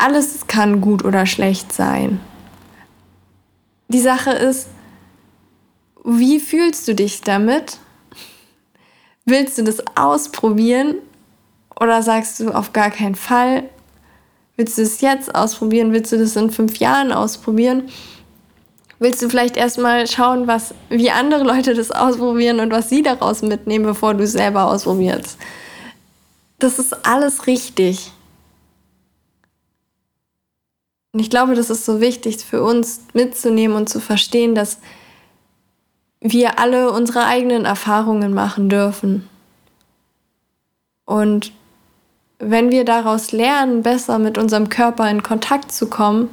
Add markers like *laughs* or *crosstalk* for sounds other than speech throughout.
alles kann gut oder schlecht sein. Die Sache ist, wie fühlst du dich damit? Willst du das ausprobieren oder sagst du auf gar keinen Fall? Willst du es jetzt ausprobieren? Willst du das in fünf Jahren ausprobieren? Willst du vielleicht erstmal schauen, was, wie andere Leute das ausprobieren und was sie daraus mitnehmen, bevor du es selber ausprobierst? Das ist alles richtig. Und ich glaube, das ist so wichtig für uns mitzunehmen und zu verstehen, dass wir alle unsere eigenen Erfahrungen machen dürfen. Und wenn wir daraus lernen, besser mit unserem Körper in Kontakt zu kommen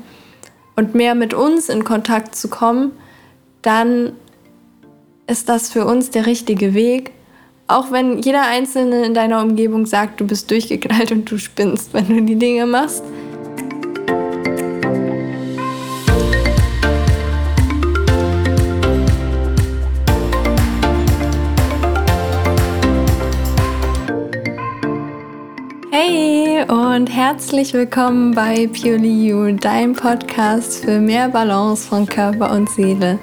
und mehr mit uns in Kontakt zu kommen, dann ist das für uns der richtige Weg. Auch wenn jeder Einzelne in deiner Umgebung sagt, du bist durchgeknallt und du spinnst, wenn du die Dinge machst. Und herzlich willkommen bei Purely You, dein Podcast für mehr Balance von Körper und Seele.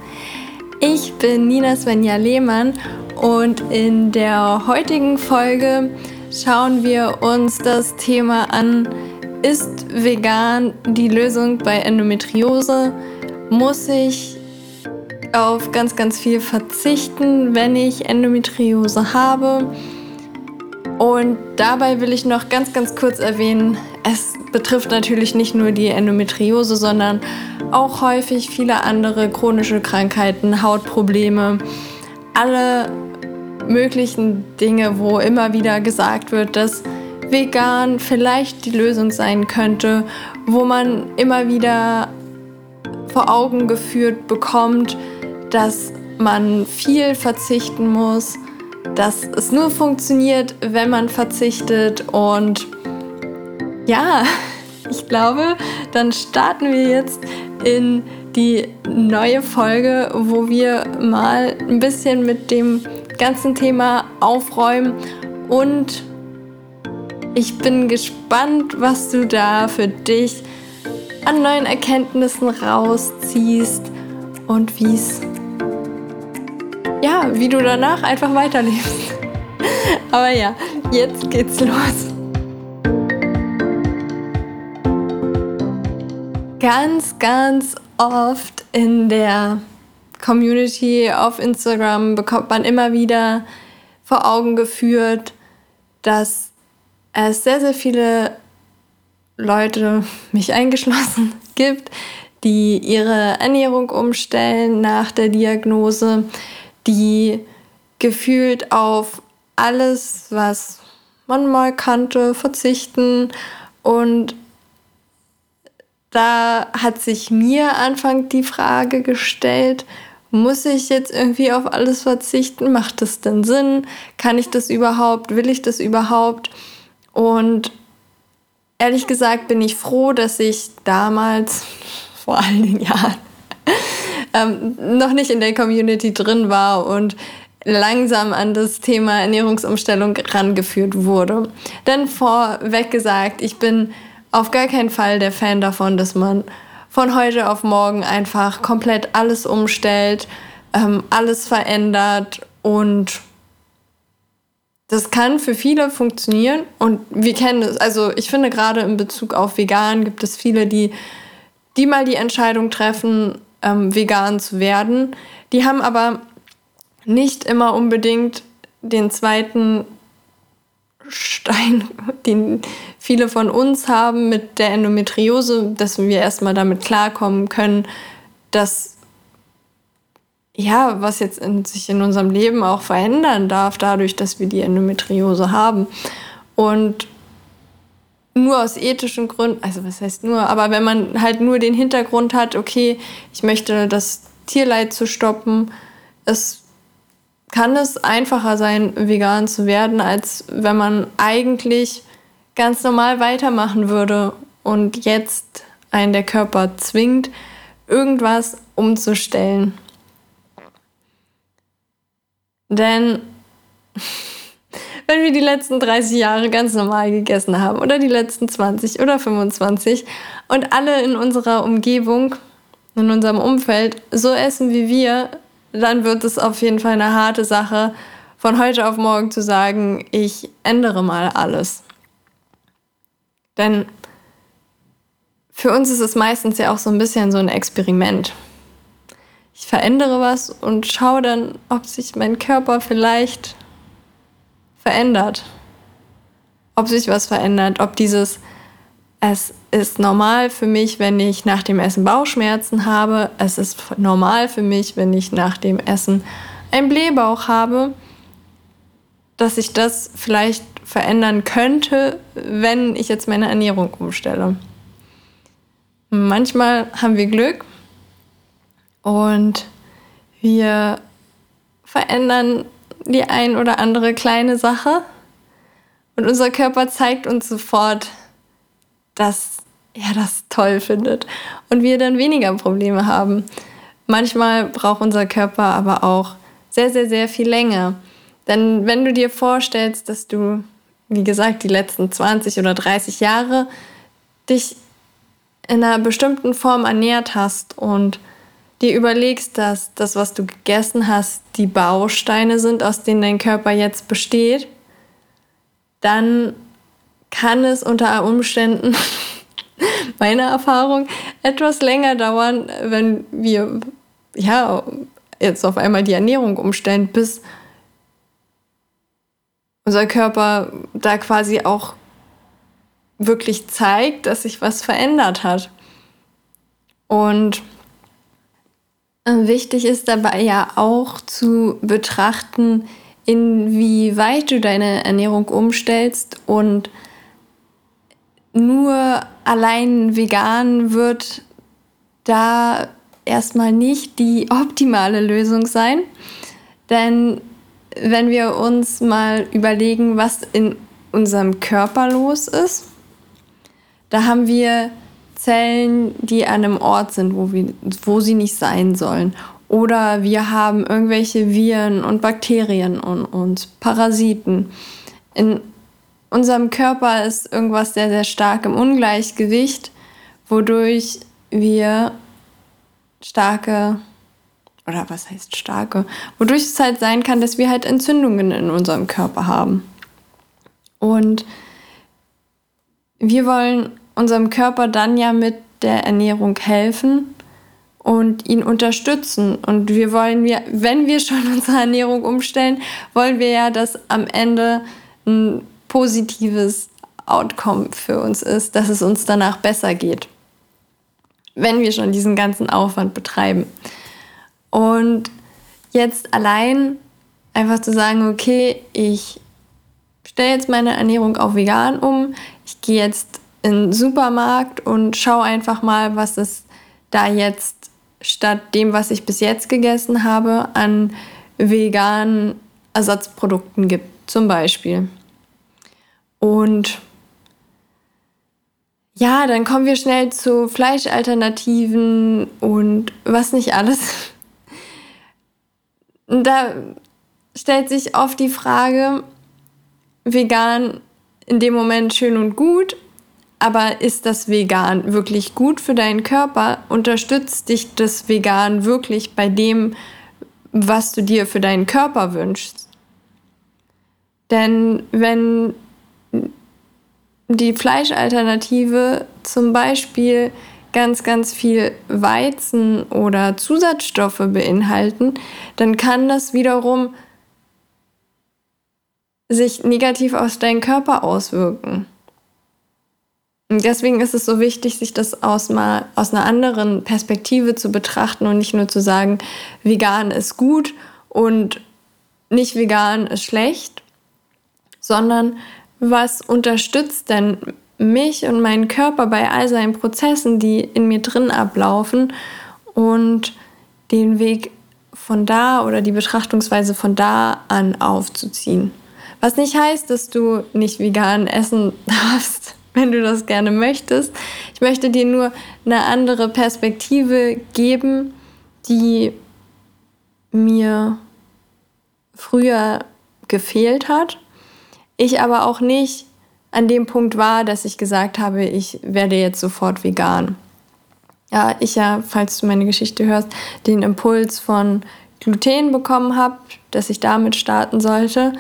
Ich bin Nina Svenja Lehmann und in der heutigen Folge schauen wir uns das Thema an, ist vegan die Lösung bei Endometriose? Muss ich auf ganz, ganz viel verzichten, wenn ich Endometriose habe? Und dabei will ich noch ganz, ganz kurz erwähnen, es betrifft natürlich nicht nur die Endometriose, sondern auch häufig viele andere chronische Krankheiten, Hautprobleme, alle möglichen Dinge, wo immer wieder gesagt wird, dass vegan vielleicht die Lösung sein könnte, wo man immer wieder vor Augen geführt bekommt, dass man viel verzichten muss, dass es nur funktioniert, wenn man verzichtet. Und ja, *laughs* ich glaube, dann starten wir jetzt in die neue Folge, wo wir mal ein bisschen mit dem ganzen Thema aufräumen und ich bin gespannt, was du da für dich an neuen Erkenntnissen rausziehst und wie es ja, wie du danach einfach weiterlebst. Aber ja, jetzt geht's los. Ganz, ganz oft in der Community auf Instagram bekommt man immer wieder vor Augen geführt, dass es sehr, sehr viele Leute, mich eingeschlossen, gibt, die ihre Ernährung umstellen nach der Diagnose, die gefühlt auf alles, was man mal kannte, verzichten. Und da hat sich mir Anfang die Frage gestellt, muss ich jetzt irgendwie auf alles verzichten? Macht das denn Sinn? Kann ich das überhaupt? Will ich das überhaupt? Und ehrlich gesagt bin ich froh, dass ich damals, *laughs* vor einigen Jahren, ähm, noch nicht in der Community drin war und langsam an das Thema Ernährungsumstellung rangeführt wurde. Denn vorweg gesagt, ich bin auf gar keinen Fall der Fan davon, dass man von heute auf morgen einfach komplett alles umstellt, ähm, alles verändert und das kann für viele funktionieren und wir kennen es, also ich finde gerade in Bezug auf vegan gibt es viele, die, die mal die Entscheidung treffen, ähm, vegan zu werden. Die haben aber nicht immer unbedingt den zweiten Stein, *laughs* den viele von uns haben mit der Endometriose, dass wir erstmal damit klarkommen können, dass ja, was jetzt in, sich in unserem Leben auch verändern darf, dadurch, dass wir die Endometriose haben. Und nur aus ethischen Gründen, also was heißt nur, aber wenn man halt nur den Hintergrund hat, okay, ich möchte das Tierleid zu stoppen, es kann es einfacher sein, vegan zu werden, als wenn man eigentlich ganz normal weitermachen würde und jetzt einen der Körper zwingt, irgendwas umzustellen. Denn wenn wir die letzten 30 Jahre ganz normal gegessen haben oder die letzten 20 oder 25 und alle in unserer Umgebung, in unserem Umfeld so essen wie wir, dann wird es auf jeden Fall eine harte Sache, von heute auf morgen zu sagen, ich ändere mal alles. Denn für uns ist es meistens ja auch so ein bisschen so ein Experiment. Ich verändere was und schaue dann, ob sich mein Körper vielleicht verändert. Ob sich was verändert, ob dieses, es ist normal für mich, wenn ich nach dem Essen Bauchschmerzen habe, es ist normal für mich, wenn ich nach dem Essen einen Blähbauch habe, dass ich das vielleicht verändern könnte, wenn ich jetzt meine Ernährung umstelle. Manchmal haben wir Glück und wir verändern die ein oder andere kleine Sache und unser Körper zeigt uns sofort, dass er das toll findet und wir dann weniger Probleme haben. Manchmal braucht unser Körper aber auch sehr, sehr, sehr viel länger. Denn wenn du dir vorstellst, dass du, wie gesagt, die letzten 20 oder 30 Jahre dich in einer bestimmten Form ernährt hast und dir überlegst, dass das, was du gegessen hast, die Bausteine sind, aus denen dein Körper jetzt besteht, dann kann es unter Umständen, *laughs* meiner Erfahrung, etwas länger dauern, wenn wir ja jetzt auf einmal die Ernährung umstellen, bis unser Körper da quasi auch wirklich zeigt, dass sich was verändert hat. Und wichtig ist dabei ja auch zu betrachten, inwieweit du deine Ernährung umstellst und nur allein vegan wird da erstmal nicht die optimale Lösung sein. Denn wenn wir uns mal überlegen, was in unserem Körper los ist, da haben wir Zellen, die an einem Ort sind, wo, wir, wo sie nicht sein sollen. Oder wir haben irgendwelche Viren und Bakterien und, und Parasiten. In unserem Körper ist irgendwas sehr, sehr stark im Ungleichgewicht, wodurch wir starke, oder was heißt starke, wodurch es halt sein kann, dass wir halt Entzündungen in unserem Körper haben. Und wir wollen unserem Körper dann ja mit der Ernährung helfen und ihn unterstützen. Und wir wollen ja, wenn wir schon *laughs* unsere Ernährung umstellen, wollen wir ja, dass am Ende ein positives Outcome für uns ist, dass es uns danach besser geht. Wenn wir schon diesen ganzen Aufwand betreiben. Und jetzt allein einfach zu sagen, okay, ich stelle jetzt meine Ernährung auf vegan um, ich gehe jetzt in den Supermarkt und schaue einfach mal, was es da jetzt statt dem, was ich bis jetzt gegessen habe, an veganen Ersatzprodukten gibt, zum Beispiel. Und ja, dann kommen wir schnell zu Fleischalternativen und was nicht alles. *laughs* Da stellt sich oft die Frage, vegan in dem Moment schön und gut, aber ist das Vegan wirklich gut für deinen Körper? Unterstützt dich das Vegan wirklich bei dem, was du dir für deinen Körper wünschst? Denn wenn die Fleischalternative zum Beispiel ganz, ganz viel Weizen oder Zusatzstoffe beinhalten, dann kann das wiederum sich negativ auf deinen Körper auswirken. Deswegen ist es so wichtig, sich das aus, mal, aus einer anderen Perspektive zu betrachten und nicht nur zu sagen, vegan ist gut und nicht vegan ist schlecht, sondern was unterstützt denn mich und meinen Körper bei all seinen Prozessen, die in mir drin ablaufen und den Weg von da oder die Betrachtungsweise von da an aufzuziehen. Was nicht heißt, dass du nicht vegan essen *laughs* darfst *laughs* wenn du das gerne möchtest. Ich möchte dir nur eine andere Perspektive geben, die mir früher gefehlt hat. ich aber auch nicht an dem Punkt war, dass ich gesagt habe, ich werde jetzt sofort vegan. Ja, ich ja, falls du meine Geschichte hörst, den Impuls von Gluten bekommen habe, dass ich damit starten sollte.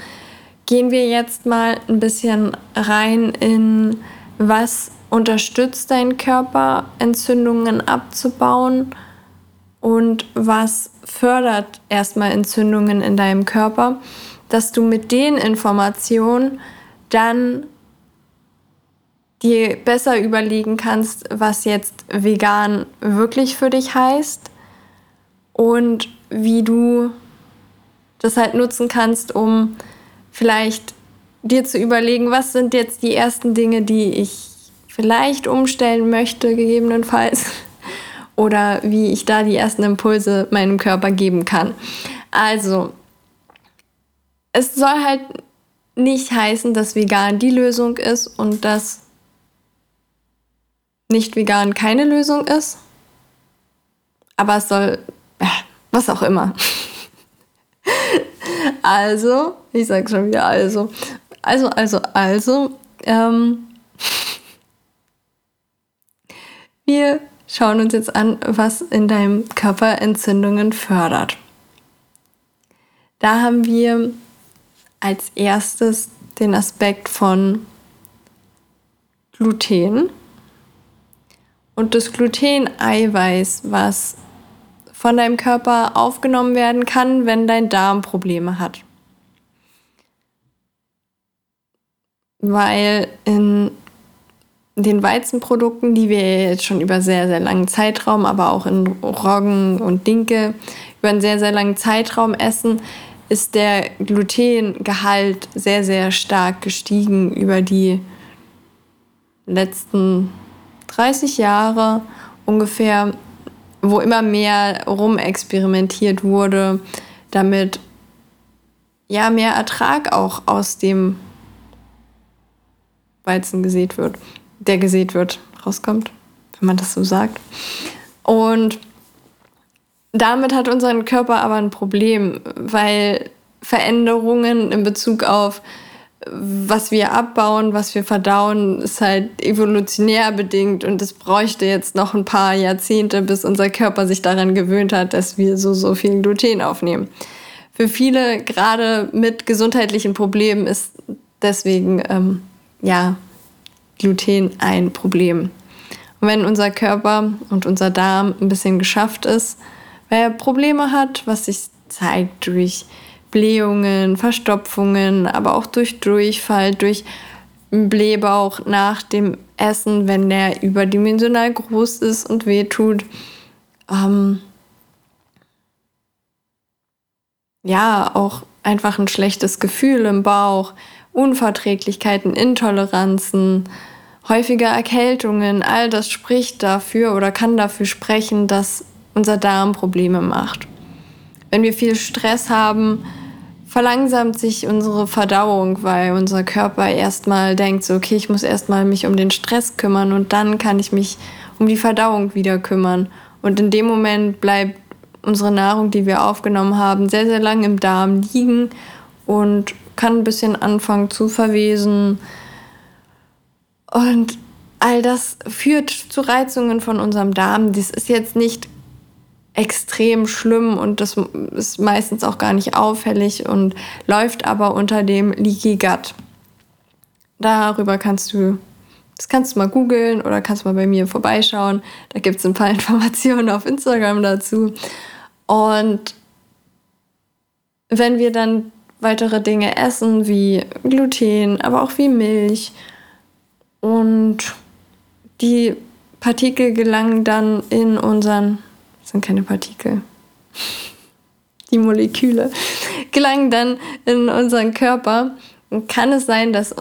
Gehen wir jetzt mal ein bisschen rein in, was unterstützt deinen Körper, Entzündungen abzubauen? Und was fördert erstmal Entzündungen in deinem Körper, dass du mit den Informationen dann dir besser überlegen kannst, was jetzt vegan wirklich für dich heißt? Und wie du das halt nutzen kannst, um vielleicht dir zu überlegen, was sind jetzt die ersten Dinge, die ich vielleicht umstellen möchte, gegebenenfalls, *laughs* oder wie ich da die ersten Impulse meinem Körper geben kann. Also, es soll halt nicht heißen, dass vegan die Lösung ist und dass nicht vegan keine Lösung ist. Aber es soll, was auch immer. *laughs* also, ich sage schon wieder also. Also, also, also. Ähm, *laughs* wir schauen uns jetzt an, was in deinem Körper Entzündungen fördert. Da haben wir als erstes den Aspekt von Gluten und das Gluten-Eiweiß, was von deinem Körper aufgenommen werden kann, wenn dein Darm Probleme hat. Weil in den Weizenprodukten, die wir jetzt schon über sehr, sehr langen Zeitraum, aber auch in Roggen und Dinke über einen sehr, sehr langen Zeitraum essen, ist der Glutengehalt sehr, sehr stark gestiegen über die letzten 30 Jahre ungefähr, wo immer mehr rumexperimentiert wurde, damit ja mehr Ertrag auch aus dem Weizen gesät wird, der gesät wird, rauskommt, wenn man das so sagt. Und damit hat unser Körper aber ein Problem, weil Veränderungen in Bezug auf was wir abbauen, was wir verdauen, ist halt evolutionär bedingt und es bräuchte jetzt noch ein paar Jahrzehnte, bis unser Körper sich daran gewöhnt hat, dass wir so, so viel Gluten aufnehmen. Für viele, gerade mit gesundheitlichen Problemen, ist deswegen, ähm, ja, Gluten ein Problem. Und wenn unser Körper und unser Darm ein bisschen geschafft ist, weil er Probleme hat, was sich zeigt durch Blähungen, Verstopfungen, aber auch durch Durchfall, durch Blähbauch nach dem Essen, wenn der überdimensional groß ist und wehtut. Ähm ja, auch einfach ein schlechtes Gefühl im Bauch, Unverträglichkeiten, Intoleranzen, häufige Erkältungen, all das spricht dafür oder kann dafür sprechen, dass unser Darm Probleme macht. Wenn wir viel Stress haben, verlangsamt sich unsere Verdauung, weil unser Körper erstmal denkt, so, okay, ich muss erstmal mich um den Stress kümmern und dann kann ich mich um die Verdauung wieder kümmern. Und in dem Moment bleibt unsere Nahrung, die wir aufgenommen haben, sehr, sehr lang im Darm liegen und kann ein bisschen anfangen zu verwesen. Und all das führt zu Reizungen von unserem Darm. Das ist jetzt nicht extrem schlimm und das ist meistens auch gar nicht auffällig und läuft aber unter dem Leaky Gut. Darüber kannst du, das kannst du mal googeln oder kannst mal bei mir vorbeischauen. Da gibt es ein paar *laughs* Informationen auf Instagram dazu. Und wenn wir dann weitere Dinge essen, wie Gluten, aber auch wie Milch und die Partikel gelangen dann in unseren das sind keine Partikel. *laughs* Die Moleküle *laughs* gelangen dann in unseren Körper. Und kann es sein, dass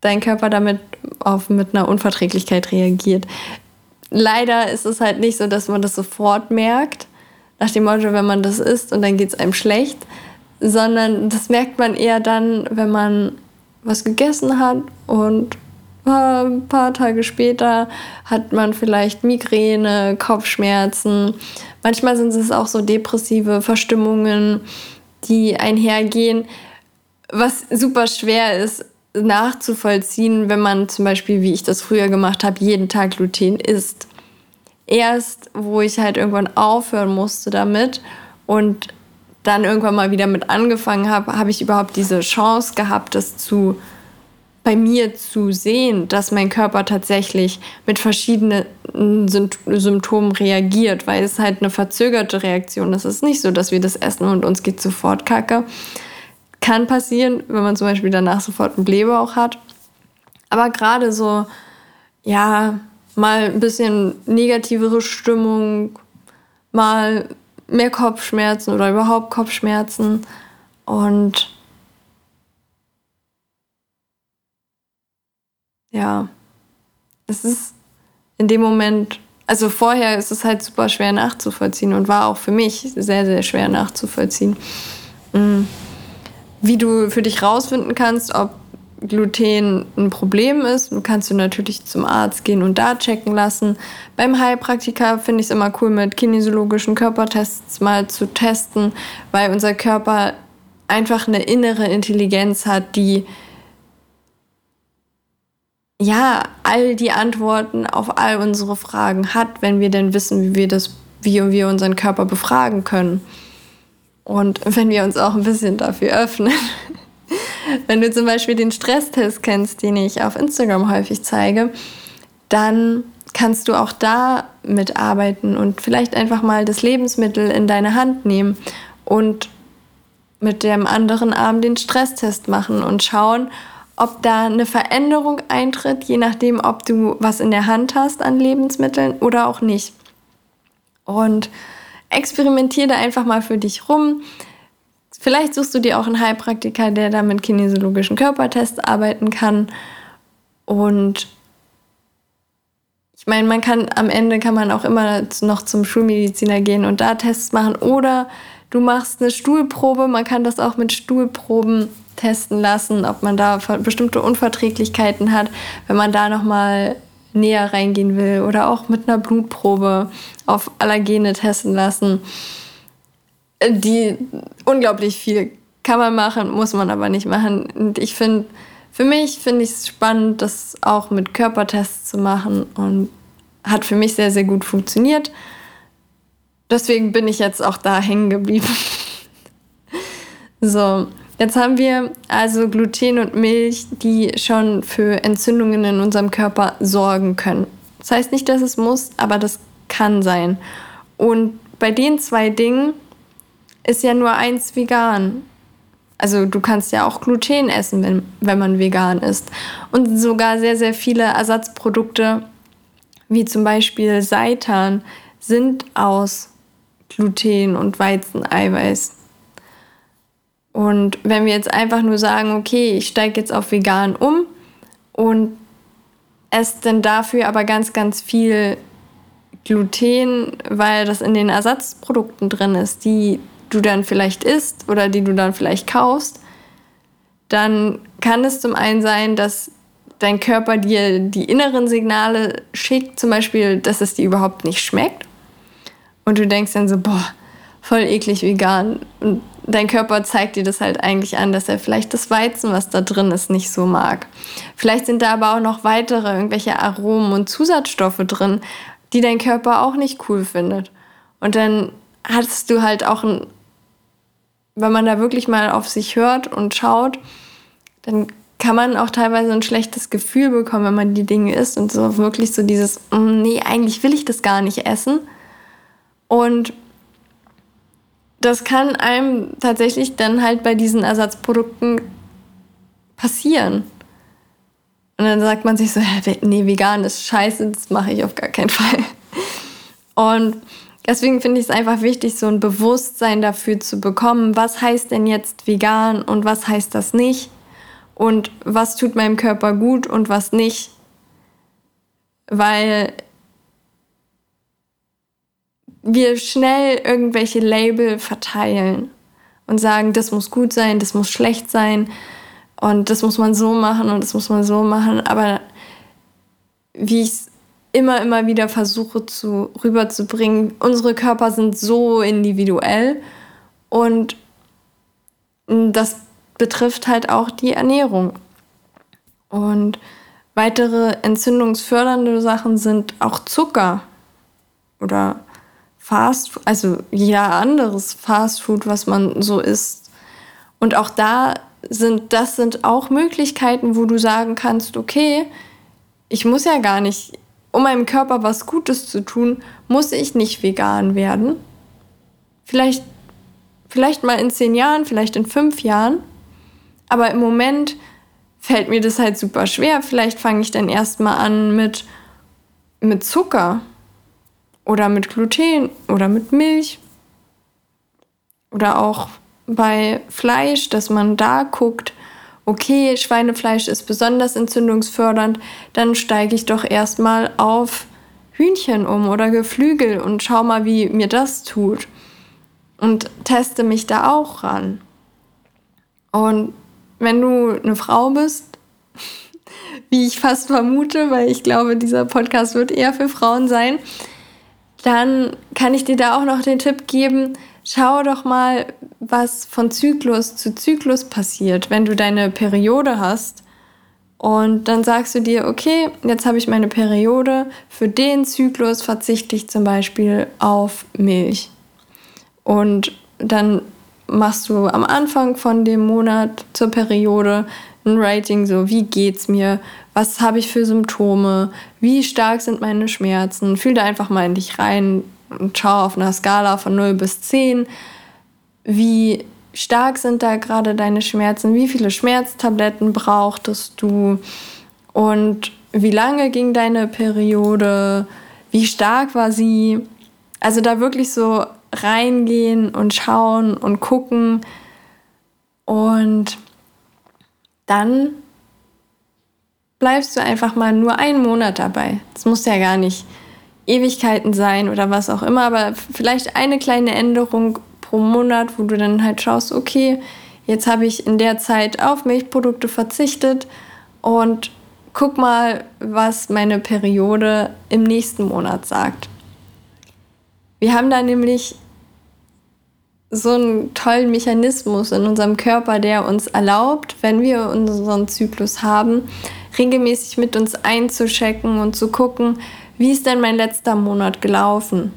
dein Körper damit auf, mit einer Unverträglichkeit reagiert? Leider ist es halt nicht so, dass man das sofort merkt, nach dem Motto, wenn man das isst und dann geht es einem schlecht, sondern das merkt man eher dann, wenn man was gegessen hat und ein paar Tage später hat man vielleicht Migräne, Kopfschmerzen. Manchmal sind es auch so depressive Verstimmungen, die einhergehen, was super schwer ist nachzuvollziehen, wenn man zum Beispiel, wie ich das früher gemacht habe, jeden Tag Gluten isst. Erst, wo ich halt irgendwann aufhören musste damit und dann irgendwann mal wieder mit angefangen habe, habe ich überhaupt diese Chance gehabt, das zu bei mir zu sehen, dass mein Körper tatsächlich mit verschiedenen Symptomen reagiert, weil es halt eine verzögerte Reaktion ist. Es ist nicht so, dass wir das essen und uns geht sofort kacke. Kann passieren, wenn man zum Beispiel danach sofort einen Blähbauch hat. Aber gerade so, ja, mal ein bisschen negativere Stimmung, mal mehr Kopfschmerzen oder überhaupt Kopfschmerzen und ja, es ist in dem Moment, also vorher ist es halt super schwer nachzuvollziehen und war auch für mich sehr, sehr schwer nachzuvollziehen. Mm. Wie du für dich rausfinden kannst, ob Gluten ein Problem ist, kannst du natürlich zum Arzt gehen und da checken lassen. Beim Heilpraktiker finde ich es immer cool, mit kinesiologischen Körpertests mal zu testen, weil unser Körper einfach eine innere Intelligenz hat, die ja, all die Antworten auf all unsere Fragen hat, wenn wir denn wissen, wie wir das, wie wir unseren Körper befragen können. Und wenn wir uns auch ein bisschen dafür öffnen. Wenn du zum Beispiel den Stresstest kennst, den ich auf Instagram häufig zeige, dann kannst du auch da mitarbeiten und vielleicht einfach mal das Lebensmittel in deine Hand nehmen und mit dem anderen Arm den Stresstest machen und schauen, ob da eine Veränderung eintritt, je nachdem, ob du was in der Hand hast an Lebensmitteln oder auch nicht. Und experimentiere da einfach mal für dich rum. Vielleicht suchst du dir auch einen Heilpraktiker, der da mit kinesiologischen Körpertests arbeiten kann. Und ich meine, man kann am Ende kann man auch immer noch zum Schulmediziner gehen und da Tests machen. Oder du machst eine Stuhlprobe. Man kann das auch mit Stuhlproben testen lassen, ob man da bestimmte Unverträglichkeiten hat, wenn man da noch mal näher reingehen will oder auch mit einer Blutprobe auf Allergene testen lassen. Die unglaublich viel kann man machen, muss man aber nicht machen. Und ich finde, für mich finde ich es spannend, das auch mit Körpertests zu machen und hat für mich sehr, sehr gut funktioniert. Deswegen bin ich jetzt auch da hängen geblieben. *laughs* so, Jetzt haben wir also Gluten und Milch, die schon für Entzündungen in unserem Körper sorgen können. Das heißt nicht, dass es muss, aber das kann sein. Und bei den zwei Dingen ist ja nur eins vegan. Also du kannst ja auch Gluten essen, wenn, wenn man vegan ist. Und sogar sehr, sehr viele Ersatzprodukte, wie zum Beispiel Seitan, sind aus Gluten und Weizeneiweiß. Und wenn wir jetzt einfach nur sagen, okay, ich steige jetzt auf vegan um und esse dann dafür aber ganz, ganz viel Gluten, weil das in den Ersatzprodukten drin ist, die du dann vielleicht isst oder die du dann vielleicht kaufst, dann kann es zum einen sein, dass dein Körper dir die inneren Signale schickt, zum Beispiel, dass es dir überhaupt nicht schmeckt. Und du denkst dann so, boah, voll eklig vegan. Und dein Körper zeigt dir das halt eigentlich an, dass er vielleicht das Weizen, was da drin ist, nicht so mag. Vielleicht sind da aber auch noch weitere irgendwelche Aromen und Zusatzstoffe drin, die dein Körper auch nicht cool findet. Und dann hast du halt auch ein, wenn man da wirklich mal auf sich hört und schaut, dann kann man auch teilweise ein schlechtes Gefühl bekommen, wenn man die Dinge isst und so wirklich so dieses, mm, nee, eigentlich will ich das gar nicht essen. Und das kann einem tatsächlich dann halt bei diesen Ersatzprodukten passieren. Und dann sagt man sich so, nee, vegan ist scheiße, das mache ich auf gar keinen Fall. Und deswegen finde ich es einfach wichtig, so ein Bewusstsein dafür zu bekommen, was heißt denn jetzt vegan und was heißt das nicht und was tut meinem Körper gut und was nicht. Weil wir schnell irgendwelche Label verteilen und sagen, das muss gut sein, das muss schlecht sein und das muss man so machen und das muss man so machen. Aber wie ich es immer, immer wieder versuche zu rüberzubringen, unsere Körper sind so individuell und das betrifft halt auch die Ernährung. Und weitere entzündungsfördernde Sachen sind auch Zucker oder Fast, also ja anderes Fastfood, was man so isst. Und auch da sind, das sind auch Möglichkeiten, wo du sagen kannst, okay, ich muss ja gar nicht, um meinem Körper was Gutes zu tun, muss ich nicht vegan werden. Vielleicht, vielleicht mal in zehn Jahren, vielleicht in fünf Jahren. Aber im Moment fällt mir das halt super schwer. Vielleicht fange ich dann erstmal an mit, mit Zucker oder mit Gluten oder mit Milch. Oder auch bei Fleisch, dass man da guckt, okay, Schweinefleisch ist besonders entzündungsfördernd, dann steige ich doch erstmal auf Hühnchen um oder Geflügel und schau mal, wie mir das tut. Und teste mich da auch ran. Und wenn du eine Frau bist, *laughs* wie ich fast vermute, weil ich glaube, dieser Podcast wird eher für Frauen sein, dann kann ich dir da auch noch den Tipp geben, schau doch mal, was von Zyklus zu Zyklus passiert, wenn du deine Periode hast. Und dann sagst du dir, okay, jetzt habe ich meine Periode, für den Zyklus verzichte ich zum Beispiel auf Milch. Und dann machst du am Anfang von dem Monat zur Periode ein Rating, so wie geht's mir, was habe ich für Symptome, wie stark sind meine Schmerzen. Fühl da einfach mal in dich rein und schau auf einer Skala von 0 bis 10, wie stark sind da gerade deine Schmerzen, wie viele Schmerztabletten brauchtest du? Und wie lange ging deine Periode, wie stark war sie. Also da wirklich so reingehen und schauen und gucken. Und dann bleibst du einfach mal nur einen Monat dabei. Das muss ja gar nicht Ewigkeiten sein oder was auch immer, aber vielleicht eine kleine Änderung pro Monat, wo du dann halt schaust, okay, jetzt habe ich in der Zeit auf Milchprodukte verzichtet und guck mal, was meine Periode im nächsten Monat sagt. Wir haben da nämlich so einen tollen Mechanismus in unserem Körper, der uns erlaubt, wenn wir unseren Zyklus haben, regelmäßig mit uns einzuchecken und zu gucken, wie ist denn mein letzter Monat gelaufen?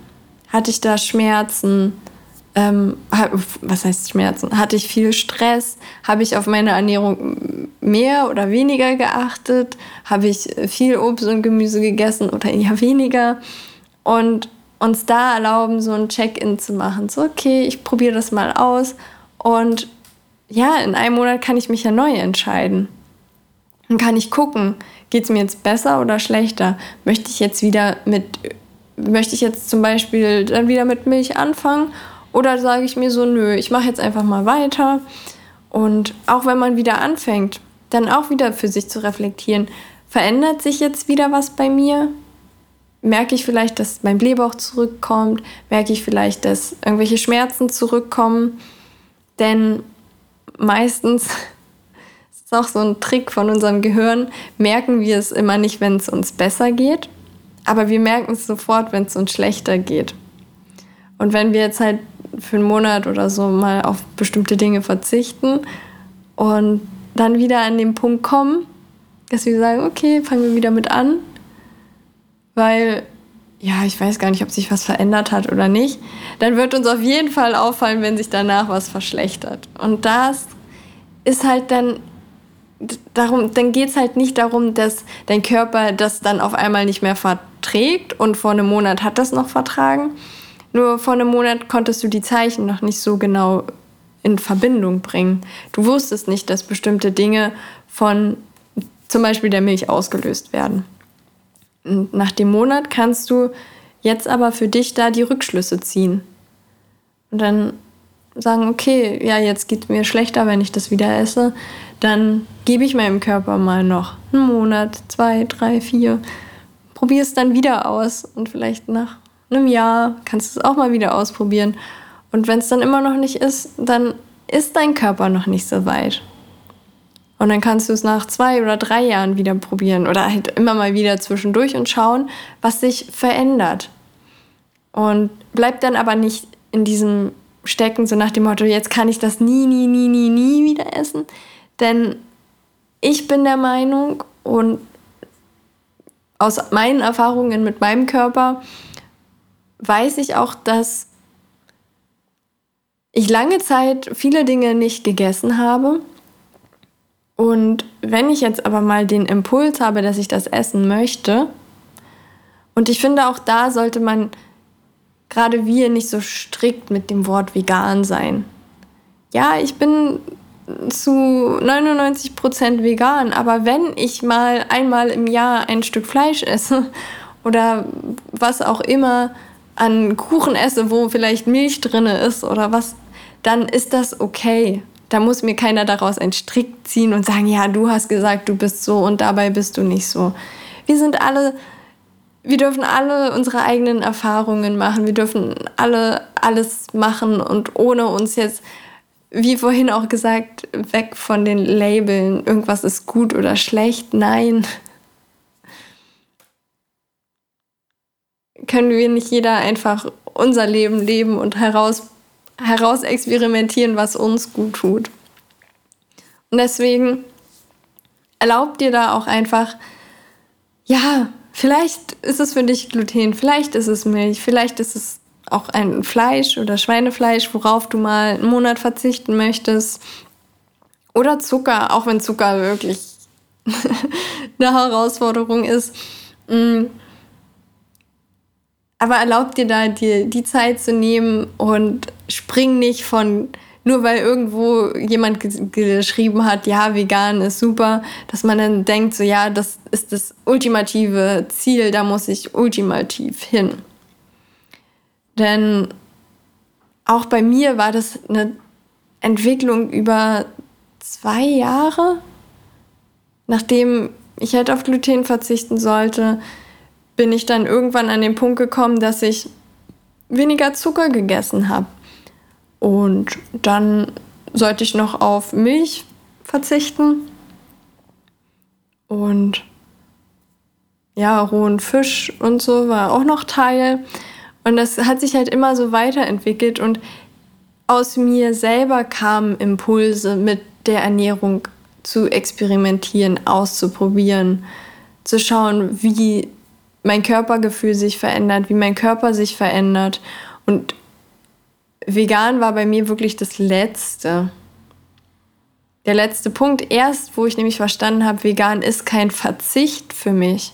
Hatte ich da Schmerzen? Ähm, was heißt Schmerzen? Hatte ich viel Stress? Habe ich auf meine Ernährung mehr oder weniger geachtet? Habe ich viel Obst und Gemüse gegessen oder eher weniger? Und uns da erlauben, so ein Check-in zu machen. So, okay, ich probiere das mal aus und ja, in einem Monat kann ich mich ja neu entscheiden. Dann kann ich gucken, geht es mir jetzt besser oder schlechter? Möchte ich jetzt wieder mit, möchte ich jetzt zum Beispiel dann wieder mit Milch anfangen? Oder sage ich mir so, nö, ich mache jetzt einfach mal weiter. Und auch wenn man wieder anfängt, dann auch wieder für sich zu reflektieren, verändert sich jetzt wieder was bei mir? Merke ich vielleicht, dass mein Blähbauch zurückkommt? Merke ich vielleicht, dass irgendwelche Schmerzen zurückkommen? Denn meistens auch so ein Trick von unserem Gehirn. Merken wir es immer nicht, wenn es uns besser geht, aber wir merken es sofort, wenn es uns schlechter geht. Und wenn wir jetzt halt für einen Monat oder so mal auf bestimmte Dinge verzichten und dann wieder an den Punkt kommen, dass wir sagen, okay, fangen wir wieder mit an, weil ja, ich weiß gar nicht, ob sich was verändert hat oder nicht, dann wird uns auf jeden Fall auffallen, wenn sich danach was verschlechtert. Und das ist halt dann darum, dann geht es halt nicht darum, dass dein Körper das dann auf einmal nicht mehr verträgt und vor einem Monat hat das noch vertragen. Nur vor einem Monat konntest du die Zeichen noch nicht so genau in Verbindung bringen. Du wusstest nicht, dass bestimmte Dinge von zum Beispiel der Milch ausgelöst werden. Und nach dem Monat kannst du jetzt aber für dich da die Rückschlüsse ziehen. Und dann sagen, okay, ja, jetzt geht es mir schlechter, wenn ich das wieder esse dann gebe ich meinem Körper mal noch einen Monat, zwei, drei, vier. Probier es dann wieder aus und vielleicht nach einem Jahr kannst du es auch mal wieder ausprobieren. Und wenn es dann immer noch nicht ist, dann ist dein Körper noch nicht so weit. Und dann kannst du es nach zwei oder drei Jahren wieder probieren oder halt immer mal wieder zwischendurch und schauen, was sich verändert. Und bleib dann aber nicht in diesem stecken, so nach dem Motto, jetzt kann ich das nie, nie, nie, nie, nie wieder essen. Denn ich bin der Meinung und aus meinen Erfahrungen mit meinem Körper weiß ich auch, dass ich lange Zeit viele Dinge nicht gegessen habe. Und wenn ich jetzt aber mal den Impuls habe, dass ich das essen möchte, und ich finde auch da sollte man gerade wir nicht so strikt mit dem Wort vegan sein. Ja, ich bin zu 99 Prozent vegan, aber wenn ich mal einmal im Jahr ein Stück Fleisch esse oder was auch immer an Kuchen esse, wo vielleicht Milch drin ist oder was dann ist das okay. Da muss mir keiner daraus einen Strick ziehen und sagen, ja, du hast gesagt, du bist so und dabei bist du nicht so. Wir sind alle, wir dürfen alle unsere eigenen Erfahrungen machen. Wir dürfen alle alles machen und ohne uns jetzt, wie vorhin auch gesagt, weg von den Labeln, irgendwas ist gut oder schlecht. Nein. Können wir nicht jeder einfach unser Leben leben und heraus heraus experimentieren, was uns gut tut. Und deswegen erlaubt dir da auch einfach, ja, vielleicht ist es für dich Gluten, vielleicht ist es Milch, vielleicht ist es auch ein Fleisch oder Schweinefleisch, worauf du mal einen Monat verzichten möchtest. Oder Zucker, auch wenn Zucker wirklich *laughs* eine Herausforderung ist. Mm. Aber erlaubt dir da, dir die Zeit zu nehmen und spring nicht von, nur weil irgendwo jemand geschrieben hat, ja, vegan ist super, dass man dann denkt, so ja, das ist das ultimative Ziel, da muss ich ultimativ hin. Denn auch bei mir war das eine Entwicklung über zwei Jahre, nachdem ich halt auf Gluten verzichten sollte, bin ich dann irgendwann an den Punkt gekommen, dass ich weniger Zucker gegessen habe. Und dann sollte ich noch auf Milch verzichten und ja, rohen Fisch und so war auch noch Teil. Und das hat sich halt immer so weiterentwickelt und aus mir selber kamen Impulse mit der Ernährung zu experimentieren, auszuprobieren, zu schauen, wie mein Körpergefühl sich verändert, wie mein Körper sich verändert. Und vegan war bei mir wirklich das Letzte. Der letzte Punkt, erst wo ich nämlich verstanden habe, vegan ist kein Verzicht für mich.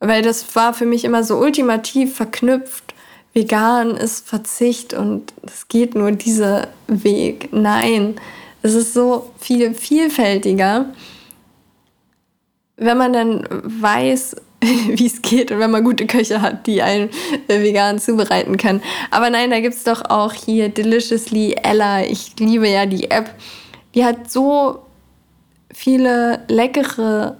Weil das war für mich immer so ultimativ verknüpft. Vegan ist Verzicht und es geht nur dieser Weg. Nein, es ist so viel vielfältiger. Wenn man dann weiß, *laughs* wie es geht und wenn man gute Köche hat, die einen äh, vegan zubereiten können. Aber nein, da gibt es doch auch hier Deliciously Ella. Ich liebe ja die App. Die hat so viele leckere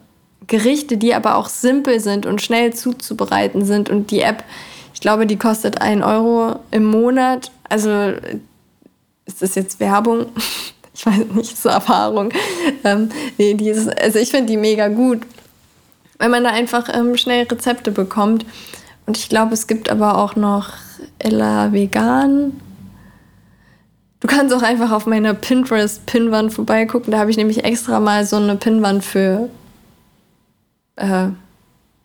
Gerichte, die aber auch simpel sind und schnell zuzubereiten sind. Und die App, ich glaube, die kostet 1 Euro im Monat. Also ist das jetzt Werbung? *laughs* Ich weiß nicht, so Erfahrung. Ähm, nee, die ist, also ich finde die mega gut weil man da einfach ähm, schnell Rezepte bekommt. Und ich glaube, es gibt aber auch noch Ella Vegan. Du kannst auch einfach auf meiner Pinterest-Pinwand vorbeigucken. Da habe ich nämlich extra mal so eine Pinwand für äh,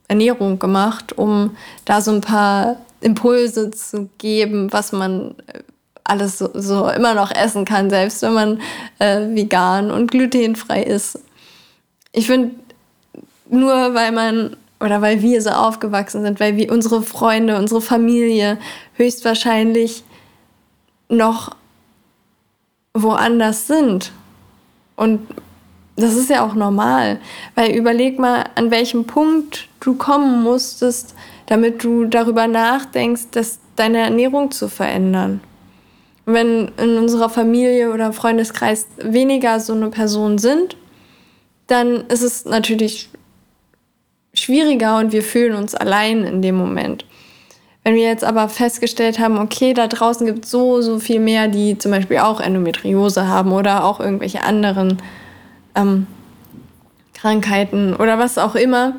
Ernährung gemacht, um da so ein paar Impulse zu geben, was man äh, alles so, so immer noch essen kann, selbst wenn man äh, vegan und glutenfrei ist. Ich finde, nur weil man oder weil wir so aufgewachsen sind, weil wir unsere Freunde, unsere Familie höchstwahrscheinlich noch woanders sind. Und das ist ja auch normal, weil überleg mal, an welchem Punkt du kommen musstest, damit du darüber nachdenkst, dass deine Ernährung zu verändern. Wenn in unserer Familie oder Freundeskreis weniger so eine Person sind, dann ist es natürlich schwieriger und wir fühlen uns allein in dem Moment. Wenn wir jetzt aber festgestellt haben, okay, da draußen gibt es so, so viel mehr, die zum Beispiel auch Endometriose haben oder auch irgendwelche anderen ähm, Krankheiten oder was auch immer.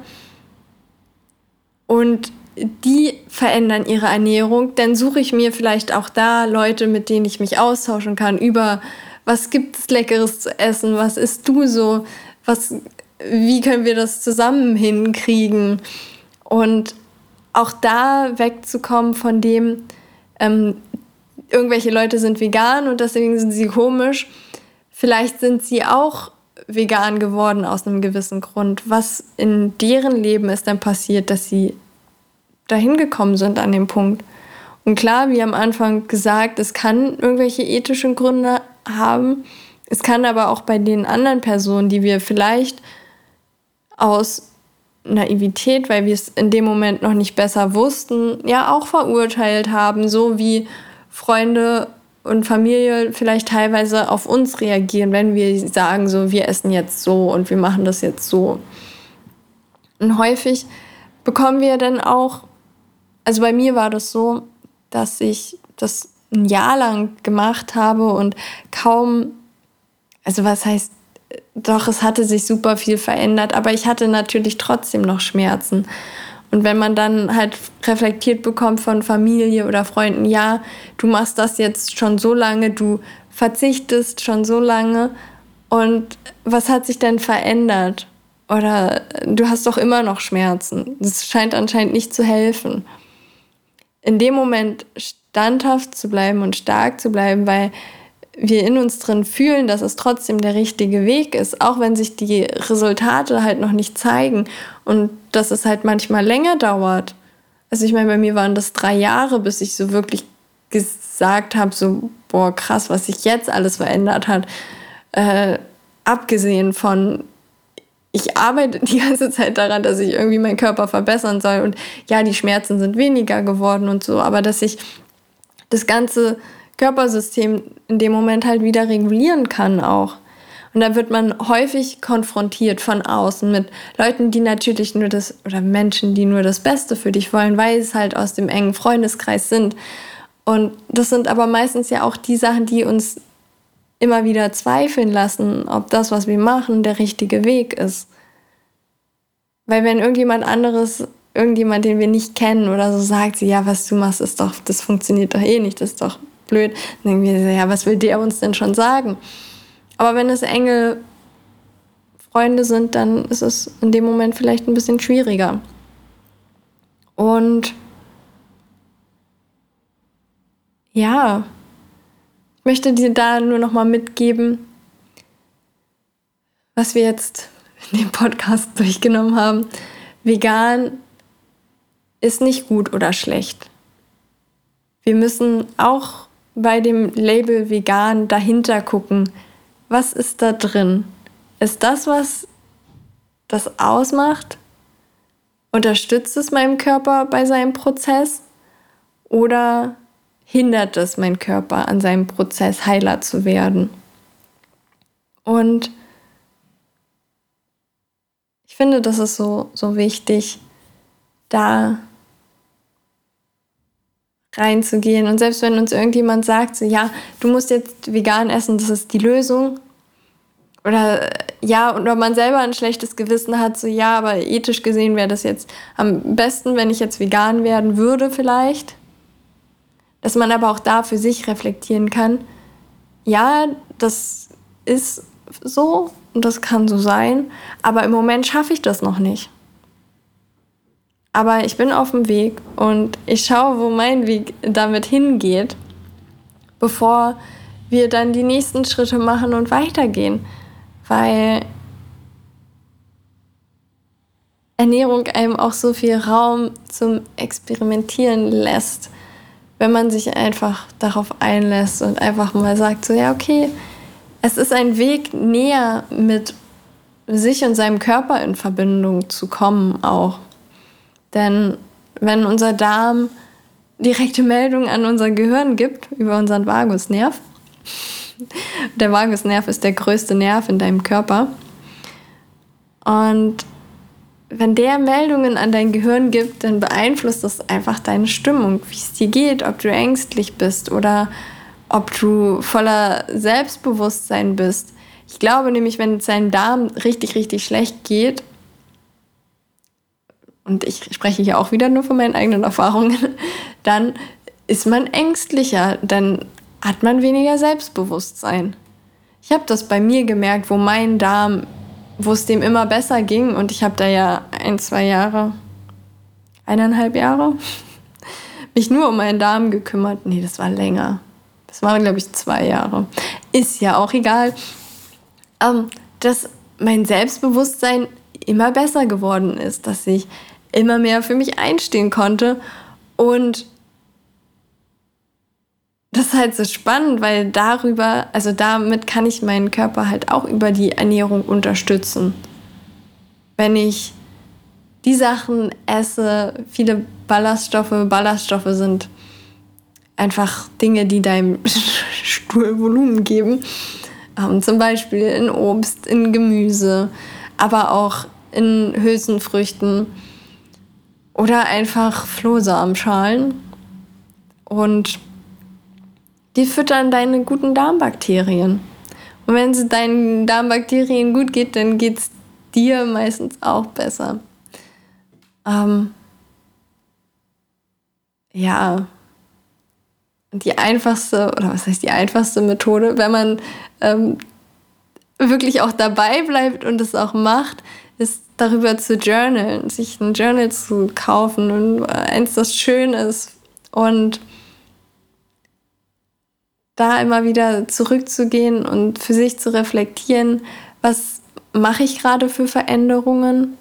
Und die verändern ihre Ernährung, dann suche ich mir vielleicht auch da Leute, mit denen ich mich austauschen kann über was gibt es leckeres zu essen, was isst du so, was wie können wir das zusammen hinkriegen und auch da wegzukommen von dem ähm, irgendwelche Leute sind vegan und deswegen sind sie komisch. Vielleicht sind sie auch vegan geworden aus einem gewissen Grund. Was in deren Leben ist dann passiert, dass sie dahin gekommen sind an dem Punkt? Und klar, wie am Anfang gesagt, es kann irgendwelche ethischen Gründe haben. Es kann aber auch bei den anderen Personen, die wir vielleicht aus Naivität, weil wir es in dem Moment noch nicht besser wussten, ja auch verurteilt haben, so wie Freunde und Familie vielleicht teilweise auf uns reagieren, wenn wir sagen, so, wir essen jetzt so und wir machen das jetzt so. Und häufig bekommen wir dann auch, also bei mir war das so, dass ich das ein Jahr lang gemacht habe und kaum, also was heißt, doch, es hatte sich super viel verändert, aber ich hatte natürlich trotzdem noch Schmerzen. Und wenn man dann halt reflektiert bekommt von Familie oder Freunden, ja, du machst das jetzt schon so lange, du verzichtest schon so lange und was hat sich denn verändert? Oder du hast doch immer noch Schmerzen. Das scheint anscheinend nicht zu helfen. In dem Moment standhaft zu bleiben und stark zu bleiben, weil wir in uns drin fühlen, dass es trotzdem der richtige Weg ist, auch wenn sich die Resultate halt noch nicht zeigen und dass es halt manchmal länger dauert. Also ich meine, bei mir waren das drei Jahre, bis ich so wirklich gesagt habe, so, boah, krass, was sich jetzt alles verändert hat. Äh, abgesehen von, ich arbeite die ganze Zeit daran, dass ich irgendwie meinen Körper verbessern soll. Und ja, die Schmerzen sind weniger geworden und so, aber dass ich das ganze Körpersystem in dem Moment halt wieder regulieren kann auch. Und da wird man häufig konfrontiert von außen mit Leuten, die natürlich nur das, oder Menschen, die nur das Beste für dich wollen, weil es halt aus dem engen Freundeskreis sind. Und das sind aber meistens ja auch die Sachen, die uns immer wieder zweifeln lassen, ob das, was wir machen, der richtige Weg ist. Weil wenn irgendjemand anderes, irgendjemand, den wir nicht kennen oder so sagt, ja, was du machst, ist doch, das funktioniert doch eh nicht, das ist doch blöd. Dann denken wir, ja, was will der uns denn schon sagen? Aber wenn es enge Freunde sind, dann ist es in dem Moment vielleicht ein bisschen schwieriger. Und ja, ich möchte dir da nur noch mal mitgeben, was wir jetzt in dem Podcast *laughs* durchgenommen haben. Vegan ist nicht gut oder schlecht. Wir müssen auch bei dem Label vegan dahinter gucken, was ist da drin? Ist das, was das ausmacht? Unterstützt es meinem Körper bei seinem Prozess? Oder hindert es meinen Körper an seinem Prozess, heiler zu werden? Und ich finde, das ist so, so wichtig, da reinzugehen. Und selbst wenn uns irgendjemand sagt, so ja, du musst jetzt vegan essen, das ist die Lösung. Oder ja, oder man selber ein schlechtes Gewissen hat, so ja, aber ethisch gesehen wäre das jetzt am besten, wenn ich jetzt vegan werden würde, vielleicht. Dass man aber auch da für sich reflektieren kann, ja, das ist so und das kann so sein, aber im Moment schaffe ich das noch nicht. Aber ich bin auf dem Weg und ich schaue, wo mein Weg damit hingeht, bevor wir dann die nächsten Schritte machen und weitergehen. Weil Ernährung einem auch so viel Raum zum Experimentieren lässt, wenn man sich einfach darauf einlässt und einfach mal sagt, so ja, okay, es ist ein Weg näher mit sich und seinem Körper in Verbindung zu kommen auch. Denn wenn unser Darm direkte Meldungen an unser Gehirn gibt über unseren Vagusnerv, der Vagusnerv ist der größte Nerv in deinem Körper, und wenn der Meldungen an dein Gehirn gibt, dann beeinflusst das einfach deine Stimmung, wie es dir geht, ob du ängstlich bist oder ob du voller Selbstbewusstsein bist. Ich glaube nämlich, wenn es deinem Darm richtig, richtig schlecht geht, und ich spreche hier auch wieder nur von meinen eigenen Erfahrungen, *laughs* dann ist man ängstlicher, dann hat man weniger Selbstbewusstsein. Ich habe das bei mir gemerkt, wo mein Darm, wo es dem immer besser ging und ich habe da ja ein, zwei Jahre, eineinhalb Jahre, *laughs* mich nur um meinen Darm gekümmert. Nee, das war länger. Das waren, glaube ich, zwei Jahre. Ist ja auch egal. Ähm, dass mein Selbstbewusstsein immer besser geworden ist, dass ich immer mehr für mich einstehen konnte und das ist halt so spannend, weil darüber, also damit kann ich meinen Körper halt auch über die Ernährung unterstützen. Wenn ich die Sachen esse, viele Ballaststoffe, Ballaststoffe sind einfach Dinge, die deinem *laughs* Stuhl Volumen geben. Ähm, zum Beispiel in Obst, in Gemüse, aber auch in Hülsenfrüchten oder einfach Flohsamenschalen. Und die füttern deine guten Darmbakterien. Und wenn es deinen Darmbakterien gut geht, dann geht es dir meistens auch besser. Ähm, ja, die einfachste, oder was heißt die einfachste Methode, wenn man ähm, wirklich auch dabei bleibt und es auch macht, ist darüber zu journalen, sich ein Journal zu kaufen und eins, das schön ist und da immer wieder zurückzugehen und für sich zu reflektieren, was mache ich gerade für Veränderungen?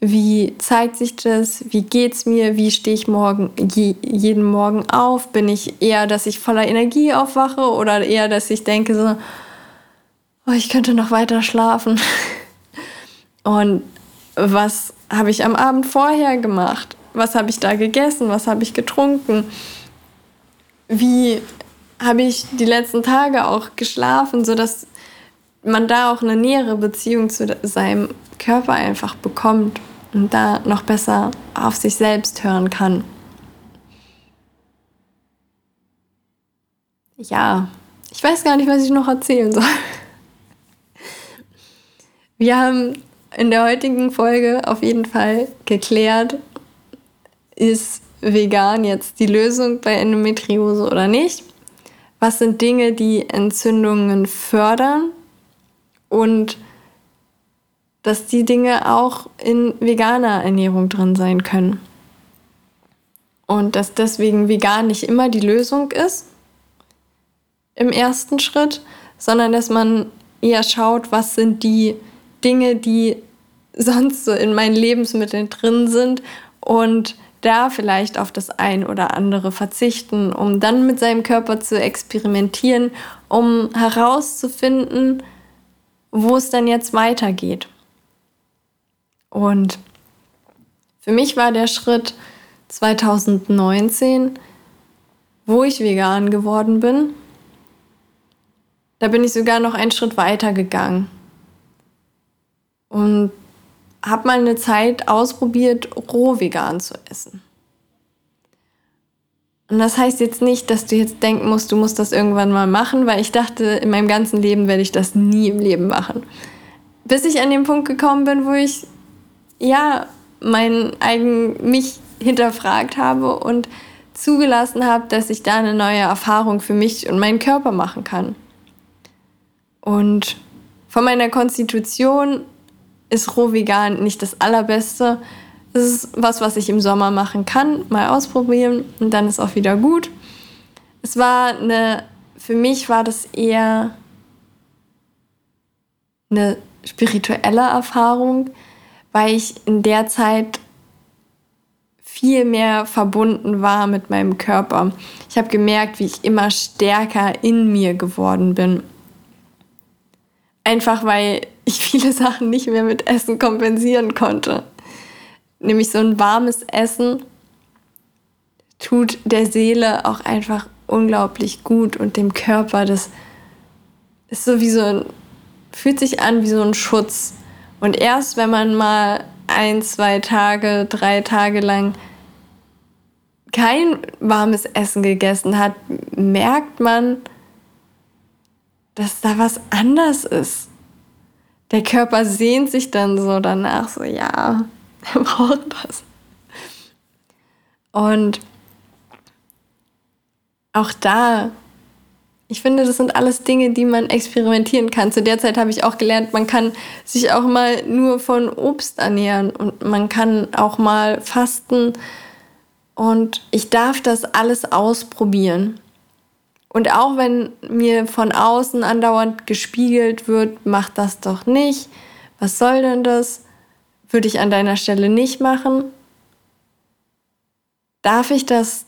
Wie zeigt sich das? Wie geht's mir? Wie stehe ich morgen je, jeden Morgen auf? Bin ich eher, dass ich voller Energie aufwache oder eher, dass ich denke so, oh, ich könnte noch weiter schlafen? *laughs* Und was habe ich am Abend vorher gemacht? Was habe ich da gegessen? Was habe ich getrunken? Wie habe ich die letzten Tage auch geschlafen, sodass man da auch eine nähere Beziehung zu seinem Körper einfach bekommt und da noch besser auf sich selbst hören kann. Ja, ich weiß gar nicht, was ich noch erzählen soll. Wir haben in der heutigen Folge auf jeden Fall geklärt, ist vegan jetzt die Lösung bei Endometriose oder nicht? was sind Dinge, die Entzündungen fördern und dass die Dinge auch in veganer Ernährung drin sein können. Und dass deswegen vegan nicht immer die Lösung ist im ersten Schritt, sondern dass man eher schaut, was sind die Dinge, die sonst so in meinen Lebensmitteln drin sind und da vielleicht auf das ein oder andere verzichten, um dann mit seinem Körper zu experimentieren, um herauszufinden, wo es dann jetzt weitergeht. Und für mich war der Schritt 2019, wo ich vegan geworden bin. Da bin ich sogar noch einen Schritt weiter gegangen. Und habe mal eine Zeit ausprobiert, roh vegan zu essen. Und das heißt jetzt nicht, dass du jetzt denken musst, du musst das irgendwann mal machen, weil ich dachte, in meinem ganzen Leben werde ich das nie im Leben machen. Bis ich an den Punkt gekommen bin, wo ich ja mein eigen mich hinterfragt habe und zugelassen habe, dass ich da eine neue Erfahrung für mich und meinen Körper machen kann. Und von meiner Konstitution ist roh vegan nicht das allerbeste. Es ist was, was ich im Sommer machen kann, mal ausprobieren und dann ist auch wieder gut. Es war eine, für mich war das eher eine spirituelle Erfahrung, weil ich in der Zeit viel mehr verbunden war mit meinem Körper. Ich habe gemerkt, wie ich immer stärker in mir geworden bin. Einfach weil ich viele *laughs* Sachen nicht mehr mit Essen kompensieren konnte. Nämlich so ein warmes Essen tut der Seele auch einfach unglaublich gut und dem Körper. Das ist so wie so ein, fühlt sich an wie so ein Schutz. Und erst wenn man mal ein, zwei Tage, drei Tage lang kein warmes Essen gegessen hat, merkt man, dass da was anders ist der Körper sehnt sich dann so danach, so ja, *laughs* er braucht das. Und auch da, ich finde, das sind alles Dinge, die man experimentieren kann. Zu der Zeit habe ich auch gelernt, man kann sich auch mal nur von Obst ernähren und man kann auch mal fasten. Und ich darf das alles ausprobieren. Und auch wenn mir von außen andauernd gespiegelt wird, mach das doch nicht. Was soll denn das? Würde ich an deiner Stelle nicht machen. Darf ich das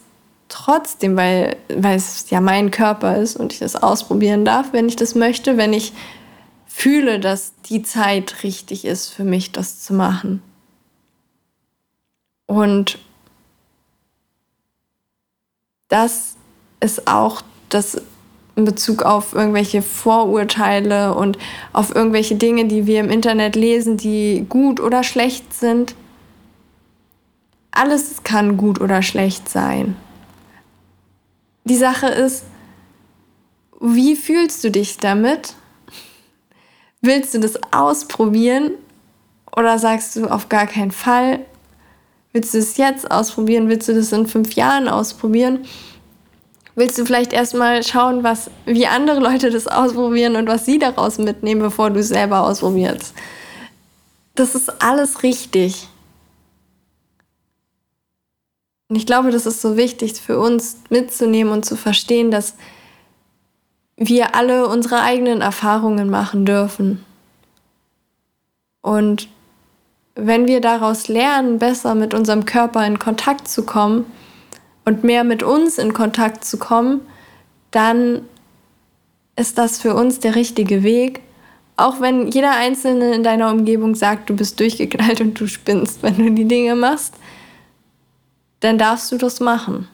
trotzdem, weil, weil es ja mein Körper ist und ich das ausprobieren darf, wenn ich das möchte, wenn ich fühle, dass die Zeit richtig ist für mich, das zu machen. Und das ist auch das in Bezug auf irgendwelche Vorurteile und auf irgendwelche Dinge, die wir im Internet lesen, die gut oder schlecht sind. Alles kann gut oder schlecht sein. Die Sache ist, wie fühlst du dich damit? Willst du das ausprobieren oder sagst du auf gar keinen Fall? Willst du es jetzt ausprobieren? Willst du das in fünf Jahren ausprobieren? Willst du vielleicht erstmal schauen, was, wie andere Leute das ausprobieren und was sie daraus mitnehmen, bevor du es selber ausprobierst? Das ist alles richtig. Und ich glaube, das ist so wichtig für uns mitzunehmen und zu verstehen, dass wir alle unsere eigenen Erfahrungen machen dürfen. Und wenn wir daraus lernen, besser mit unserem Körper in Kontakt zu kommen, und mehr mit uns in Kontakt zu kommen, dann ist das für uns der richtige Weg. Auch wenn jeder Einzelne in deiner Umgebung sagt, du bist durchgeknallt und du spinnst, wenn du die Dinge machst, dann darfst du das machen.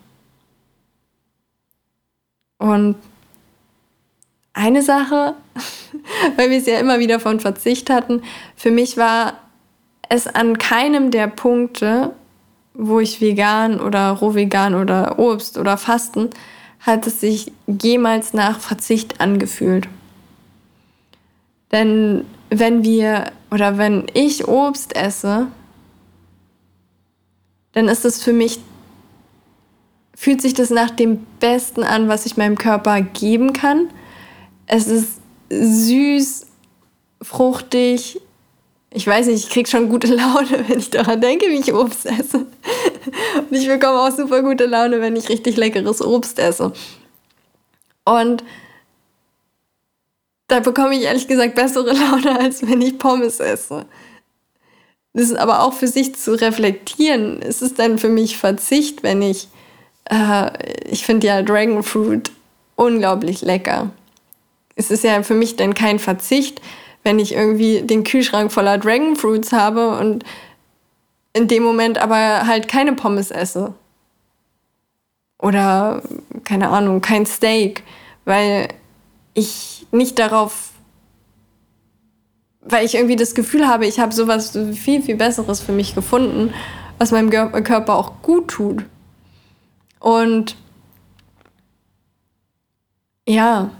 Und eine Sache, *laughs* weil wir es ja immer wieder von Verzicht hatten, für mich war es an keinem der Punkte, wo ich vegan oder rohvegan oder Obst oder Fasten, hat es sich jemals nach Verzicht angefühlt. Denn wenn wir oder wenn ich Obst esse, dann ist es für mich, fühlt sich das nach dem Besten an, was ich meinem Körper geben kann. Es ist süß, fruchtig, ich weiß nicht, ich krieg schon gute *laughs* Laune, wenn ich daran denke, wie ich Obst esse. Und ich bekomme auch super gute Laune, wenn ich richtig leckeres Obst esse. Und da bekomme ich ehrlich gesagt bessere *laughs* Laune, als wenn ich Pommes esse. Das ist aber auch für sich zu reflektieren. Ist es denn für mich Verzicht, wenn ich, äh, ich finde ja Dragon Fruit unglaublich lecker. Es ist ja für mich dann kein Verzicht, wenn ich irgendwie den Kühlschrank voller Dragon Fruits habe und in dem Moment aber halt keine Pommes esse. Oder, keine Ahnung, kein Steak, weil ich nicht darauf, weil ich irgendwie das Gefühl habe, ich habe sowas viel, viel Besseres für mich gefunden, was meinem Körper auch gut tut. Und ja,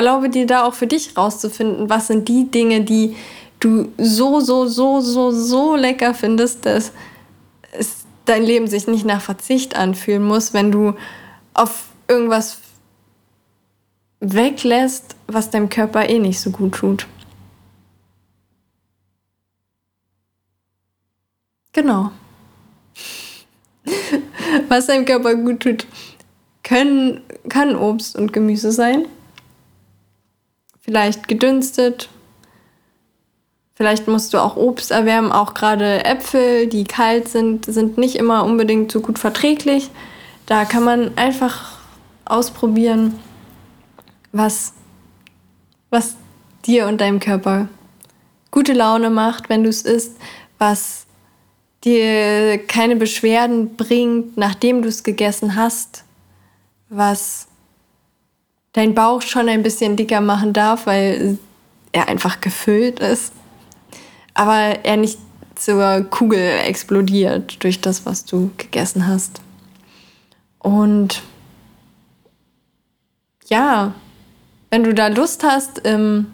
erlaube dir da auch für dich rauszufinden, was sind die Dinge, die du so, so, so, so, so lecker findest, dass es dein Leben sich nicht nach Verzicht anfühlen muss, wenn du auf irgendwas weglässt, was deinem Körper eh nicht so gut tut. Genau. *laughs* Was deinem Körper gut tut, können, kann Obst und Gemüse sein vielleicht gedünstet. Vielleicht musst du auch Obst erwärmen, auch gerade Äpfel, die kalt sind, sind nicht immer unbedingt so gut verträglich. Da kann man einfach ausprobieren, was, was dir und deinem Körper gute Laune macht, wenn du es isst, was dir keine Beschwerden bringt, nachdem du es gegessen hast, was dein Bauch schon ein bisschen dicker machen darf, weil er einfach gefüllt ist. Aber er nicht zur Kugel explodiert durch das, was du gegessen hast. Und ja, wenn du da Lust hast, im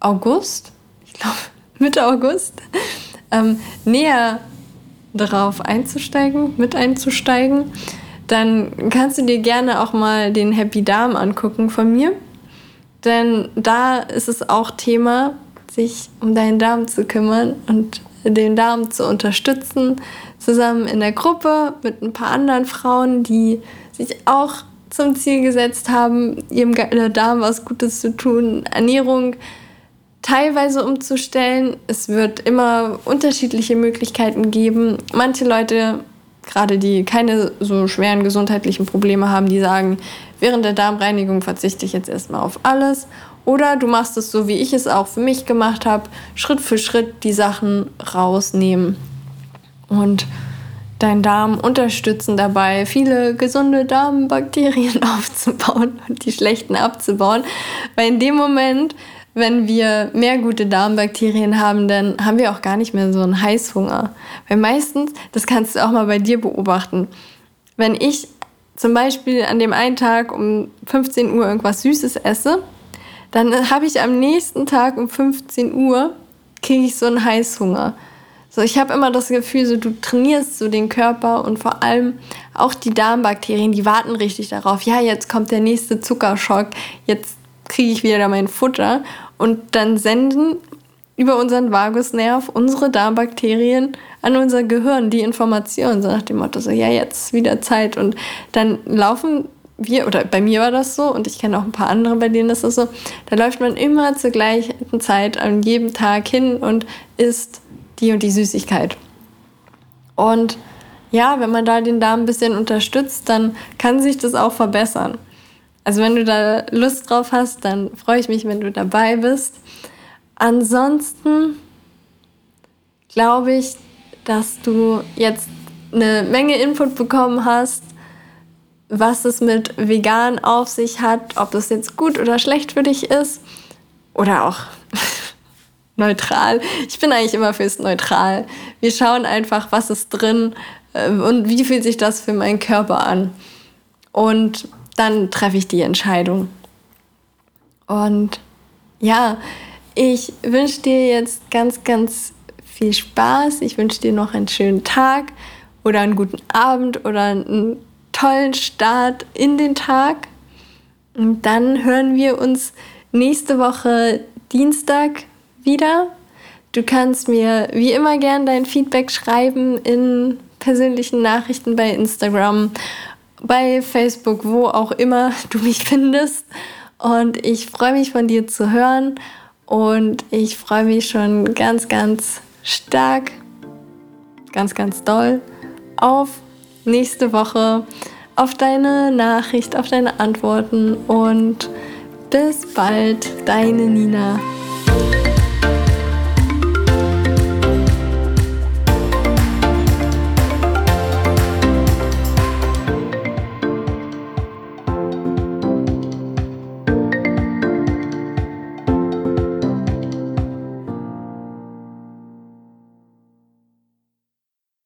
August, ich glaube *laughs* Mitte August, ähm, näher darauf einzusteigen, mit einzusteigen, dann kannst du dir gerne auch mal den Happy Darm angucken von mir. Denn da ist es auch Thema, sich um deinen Darm zu kümmern und den Darm zu unterstützen, zusammen in der Gruppe mit ein paar anderen Frauen, die sich auch zum Ziel gesetzt haben, ihrem Darm was Gutes zu tun, Ernährung teilweise umzustellen. Es wird immer unterschiedliche Möglichkeiten geben. Manche Leute, gerade die keine so schweren gesundheitlichen Probleme haben, die sagen, während der Darmreinigung verzichte ich jetzt erstmal auf alles. Oder du machst es so, wie ich es auch für mich gemacht habe, Schritt für Schritt die Sachen rausnehmen. Und deinen Darm unterstützen dabei, viele gesunde Darmbakterien *laughs* aufzubauen und die schlechten abzubauen. Weil in dem Moment, wenn wir mehr gute Darmbakterien haben, dann haben wir auch gar nicht mehr so einen Heißhunger. Weil meistens, das kannst du auch mal bei dir beobachten, wenn ich zum Beispiel an dem einen Tag um 15 Uhr irgendwas Süßes esse, dann habe ich am nächsten Tag um 15 Uhr, kriege ich so einen Heißhunger. So, ich habe immer das Gefühl, so du trainierst so den Körper und vor allem auch die Darmbakterien, die warten richtig darauf. Ja, jetzt kommt der nächste Zuckerschock, jetzt kriege ich wieder mein Futter und dann senden über unseren Vagusnerv unsere Darmbakterien an unser Gehirn die Information, so nach dem Motto, so ja, jetzt wieder Zeit und dann laufen wir, oder bei mir war das so und ich kenne auch ein paar andere, bei denen ist das so, da läuft man immer zur gleichen Zeit an jedem Tag hin und isst die und die Süßigkeit. Und ja, wenn man da den Darm ein bisschen unterstützt, dann kann sich das auch verbessern. Also wenn du da Lust drauf hast, dann freue ich mich, wenn du dabei bist. Ansonsten glaube ich, dass du jetzt eine Menge Input bekommen hast, was es mit vegan auf sich hat, ob das jetzt gut oder schlecht für dich ist oder auch *laughs* neutral. Ich bin eigentlich immer fürs Neutral. Wir schauen einfach, was ist drin äh, und wie fühlt sich das für meinen Körper an. Und dann treffe ich die Entscheidung. Und ja, ich wünsche dir jetzt ganz, ganz viel Spaß. Ich wünsche dir noch einen schönen Tag oder einen guten Abend oder einen tollen Start in den Tag. Und dann hören wir uns nächste Woche Dienstag wieder. Du kannst mir wie immer gern dein Feedback schreiben in persönlichen Nachrichten bei Instagram, bei Facebook, wo auch immer du mich *laughs* findest. Und ich freue mich von dir zu hören und ich freue mich schon ganz, ganz stark, ganz, ganz doll auf nächste Woche, auf deine Nachricht, auf deine Antworten und bis bald, deine Nina.